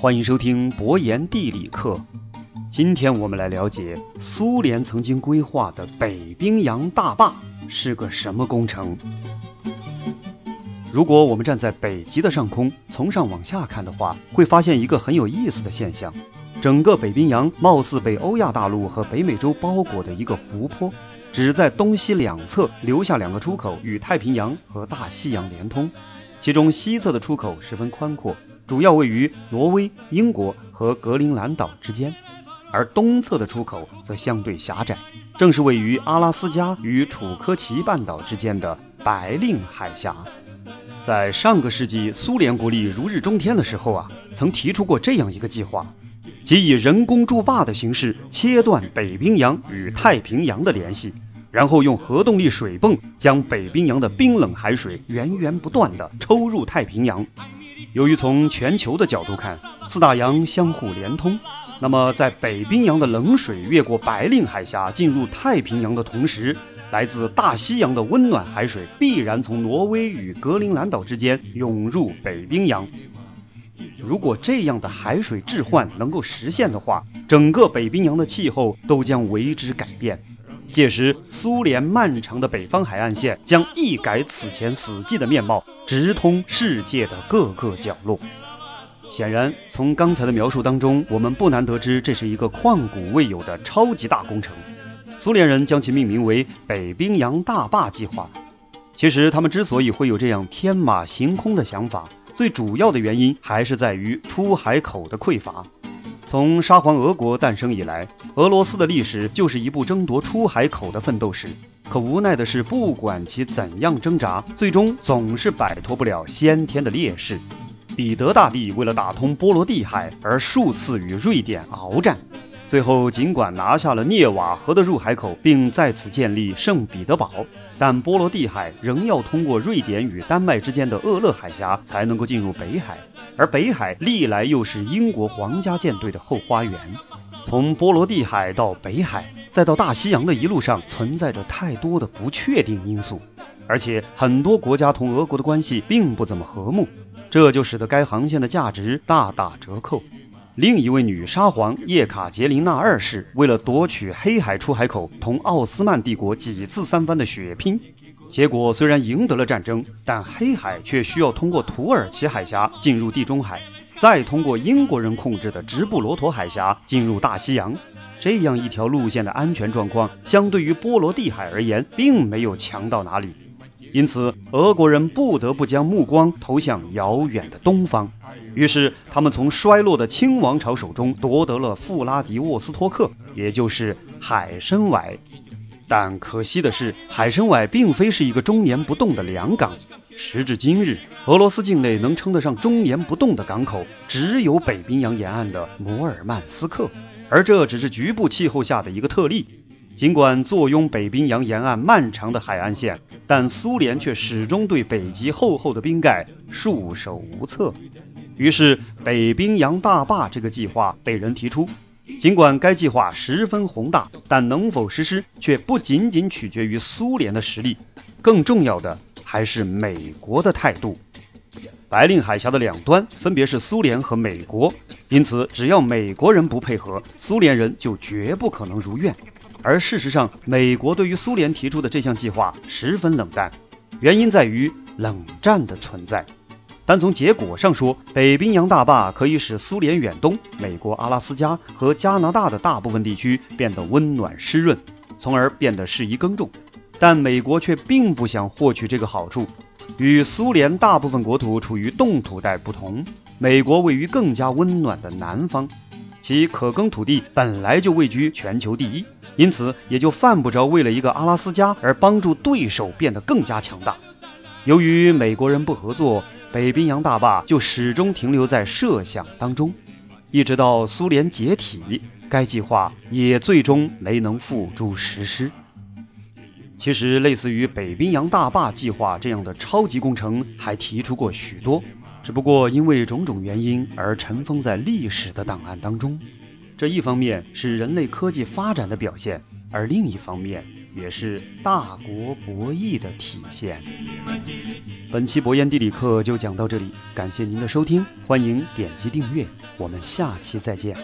欢迎收听博言地理课。今天我们来了解苏联曾经规划的北冰洋大坝是个什么工程。如果我们站在北极的上空，从上往下看的话，会发现一个很有意思的现象：整个北冰洋貌似被欧亚大陆和北美洲包裹的一个湖泊，只在东西两侧留下两个出口，与太平洋和大西洋连通。其中西侧的出口十分宽阔，主要位于挪威、英国和格陵兰岛之间，而东侧的出口则相对狭窄，正是位于阿拉斯加与楚科奇半岛之间的白令海峡。在上个世纪苏联国力如日中天的时候啊，曾提出过这样一个计划，即以人工筑坝的形式切断北冰洋与太平洋的联系，然后用核动力水泵将北冰洋的冰冷海水源源不断地抽入太平洋。由于从全球的角度看，四大洋相互连通，那么在北冰洋的冷水越过白令海峡进入太平洋的同时，来自大西洋的温暖海水必然从挪威与格陵兰岛之间涌入北冰洋。如果这样的海水置换能够实现的话，整个北冰洋的气候都将为之改变。届时，苏联漫长的北方海岸线将一改此前死寂的面貌，直通世界的各个角落。显然，从刚才的描述当中，我们不难得知，这是一个旷古未有的超级大工程。苏联人将其命名为“北冰洋大坝计划”。其实，他们之所以会有这样天马行空的想法，最主要的原因还是在于出海口的匮乏。从沙皇俄国诞生以来，俄罗斯的历史就是一部争夺出海口的奋斗史。可无奈的是，不管其怎样挣扎，最终总是摆脱不了先天的劣势。彼得大帝为了打通波罗的海而数次与瑞典鏖战。最后，尽管拿下了涅瓦河的入海口，并在此建立圣彼得堡，但波罗的海仍要通过瑞典与丹麦之间的厄勒海峡才能够进入北海，而北海历来又是英国皇家舰队的后花园。从波罗的海到北海，再到大西洋的一路上，存在着太多的不确定因素，而且很多国家同俄国的关系并不怎么和睦，这就使得该航线的价值大打折扣。另一位女沙皇叶卡捷琳娜二世为了夺取黑海出海口，同奥斯曼帝国几次三番的血拼，结果虽然赢得了战争，但黑海却需要通过土耳其海峡进入地中海，再通过英国人控制的直布罗陀海峡进入大西洋。这样一条路线的安全状况，相对于波罗的海而言，并没有强到哪里。因此，俄国人不得不将目光投向遥远的东方。于是，他们从衰落的清王朝手中夺得了富拉迪沃斯托克，也就是海参崴。但可惜的是，海参崴并非是一个终年不动的良港。时至今日，俄罗斯境内能称得上终年不动的港口，只有北冰洋沿岸的摩尔曼斯克，而这只是局部气候下的一个特例。尽管坐拥北冰洋沿岸漫长的海岸线，但苏联却始终对北极厚厚的冰盖束手无策。于是，北冰洋大坝这个计划被人提出。尽管该计划十分宏大，但能否实施却不仅仅取决于苏联的实力，更重要的还是美国的态度。白令海峡的两端分别是苏联和美国，因此只要美国人不配合，苏联人就绝不可能如愿。而事实上，美国对于苏联提出的这项计划十分冷淡，原因在于冷战的存在。单从结果上说，北冰洋大坝可以使苏联远东、美国阿拉斯加和加拿大的大部分地区变得温暖湿润，从而变得适宜耕种。但美国却并不想获取这个好处。与苏联大部分国土处于冻土带不同，美国位于更加温暖的南方，其可耕土地本来就位居全球第一。因此，也就犯不着为了一个阿拉斯加而帮助对手变得更加强大。由于美国人不合作，北冰洋大坝就始终停留在设想当中，一直到苏联解体，该计划也最终没能付诸实施。其实，类似于北冰洋大坝计划这样的超级工程还提出过许多，只不过因为种种原因而尘封在历史的档案当中。这一方面是人类科技发展的表现，而另一方面也是大国博弈的体现。本期博彦地理课就讲到这里，感谢您的收听，欢迎点击订阅，我们下期再见。